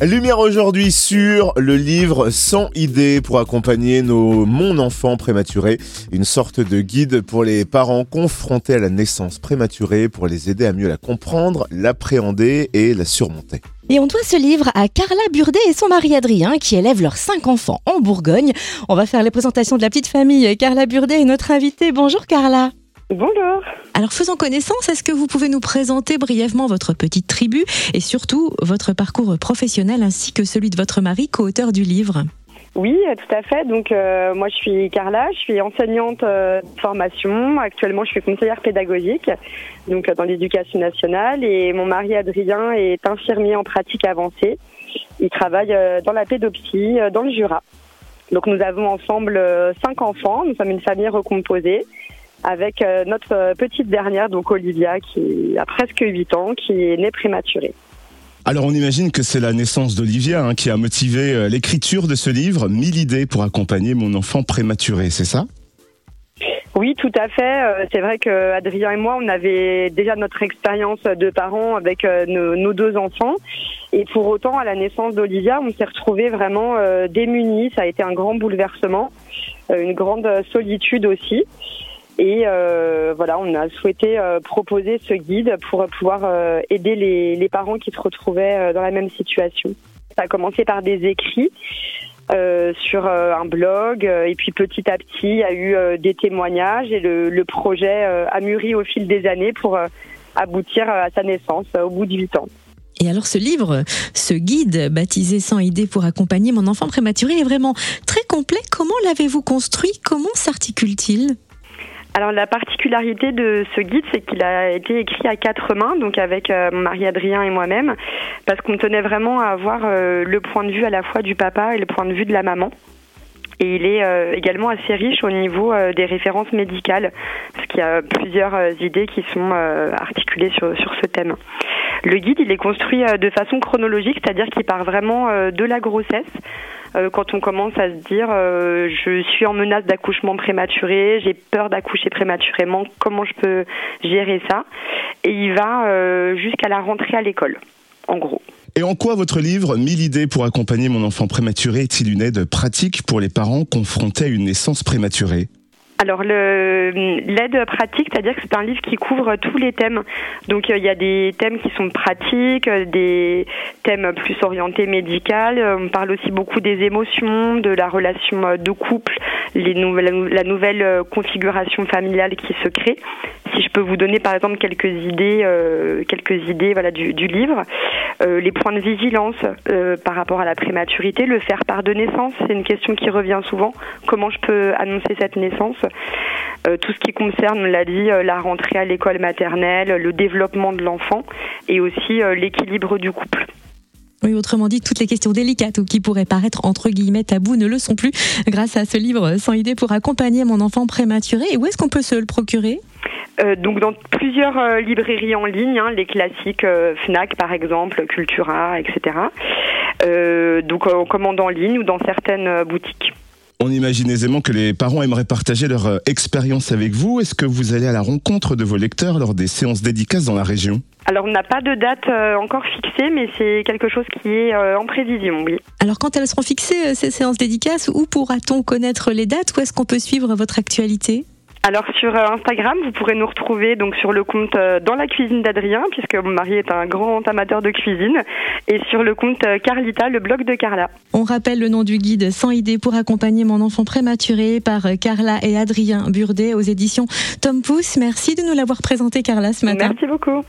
Lumière aujourd'hui sur le livre 100 idées pour accompagner nos mon enfant prématuré, une sorte de guide pour les parents confrontés à la naissance prématurée pour les aider à mieux la comprendre, l'appréhender et la surmonter. Et on doit ce livre à Carla Burdet et son mari Adrien qui élèvent leurs cinq enfants en Bourgogne. On va faire les présentations de la petite famille. Carla Burdet est notre invitée. Bonjour Carla. Bonjour. Alors faisons connaissance, est-ce que vous pouvez nous présenter brièvement votre petite tribu et surtout votre parcours professionnel ainsi que celui de votre mari, co-auteur du livre? Oui, tout à fait. Donc euh, moi je suis Carla, je suis enseignante euh, de formation. Actuellement je suis conseillère pédagogique donc euh, dans l'éducation nationale et mon mari Adrien est infirmier en pratique avancée. Il travaille dans la pédopsie dans le Jura. Donc nous avons ensemble cinq enfants, nous sommes une famille recomposée avec euh, notre euh, petite dernière, donc Olivia, qui a presque 8 ans, qui est née prématurée. Alors on imagine que c'est la naissance d'Olivia hein, qui a motivé euh, l'écriture de ce livre, 1000 idées pour accompagner mon enfant prématuré, c'est ça? Oui, tout à fait. C'est vrai que Adrien et moi, on avait déjà notre expérience de parents avec nos, deux enfants. Et pour autant, à la naissance d'Olivia, on s'est retrouvés vraiment démunis. Ça a été un grand bouleversement, une grande solitude aussi. Et euh, voilà, on a souhaité euh, proposer ce guide pour pouvoir euh, aider les, les, parents qui se retrouvaient dans la même situation. Ça a commencé par des écrits sur un blog et puis petit à petit il y a eu des témoignages et le, le projet a mûri au fil des années pour aboutir à sa naissance au bout de huit ans. Et alors ce livre, ce guide baptisé 100 idées pour accompagner mon enfant prématuré est vraiment très complet. Comment l'avez-vous construit? Comment s'articule-t-il? Alors la particularité de ce guide, c'est qu'il a été écrit à quatre mains, donc avec euh, mon mari Adrien et moi-même, parce qu'on tenait vraiment à avoir euh, le point de vue à la fois du papa et le point de vue de la maman. Et il est euh, également assez riche au niveau des références médicales, parce qu'il y a plusieurs idées qui sont articulées sur ce thème. Le guide, il est construit de façon chronologique, c'est-à-dire qu'il part vraiment de la grossesse. Euh, quand on commence à se dire euh, je suis en menace d'accouchement prématuré, j'ai peur d'accoucher prématurément, comment je peux gérer ça? Et il va euh, jusqu'à la rentrée à l'école, en gros. Et en quoi votre livre 1000 idées pour accompagner mon enfant prématuré est-il une aide pratique pour les parents confrontés à une naissance prématurée? Alors l'aide pratique, c'est-à-dire que c'est un livre qui couvre tous les thèmes. Donc il y a des thèmes qui sont pratiques, des thèmes plus orientés médical. On parle aussi beaucoup des émotions, de la relation de couple, les nouvelles, la nouvelle configuration familiale qui se crée. Si je peux vous donner par exemple quelques idées, euh, quelques idées voilà du, livre, euh, les points de vigilance euh, par rapport à la prématurité, le faire part de naissance, c'est une question qui revient souvent. Comment je peux annoncer cette naissance? euh, tout ce qui concerne, on l'a dit, euh, la rentrée à l'école maternelle, le développement de l'enfant et aussi euh, l'équilibre du couple. Oui, autrement dit, toutes les questions délicates ou qui pourraient paraître entre guillemets tabous ne le sont plus grâce à ce livre sans idée pour accompagner mon enfant prématuré. Et où est-ce qu'on peut se le procurer? Donc dans plusieurs librairies en ligne, hein, les classiques Fnac par exemple, Cultura, etc. donc en commande en ligne ou dans certaines boutiques. On imagine aisément que les parents aimeraient partager leur euh, expérience avec vous. Est-ce que vous allez à la rencontre de vos lecteurs lors des séances dédicaces dans la région? Alors on n'a pas de date euh, encore fixée, mais c'est quelque chose qui est euh, en prévision, oui. Alors quand elles seront fixées, ces séances dédicaces, où pourra-t-on connaître les dates? Où est-ce qu'on peut suivre votre actualité? Alors sur euh, Instagram, vous pourrez nous retrouver donc sur le compte euh, dans la cuisine d'Adrien, puisque mon mari est un grand amateur de cuisine, et sur le compte euh, Carlita, le blog de Carla. On rappelle le nom du guide 100 idées pour accompagner mon enfant prématuré par Carla et Adrien Burdet aux éditions Tom Pouce. Merci de nous l'avoir présenté Carla ce matin. Merci beaucoup.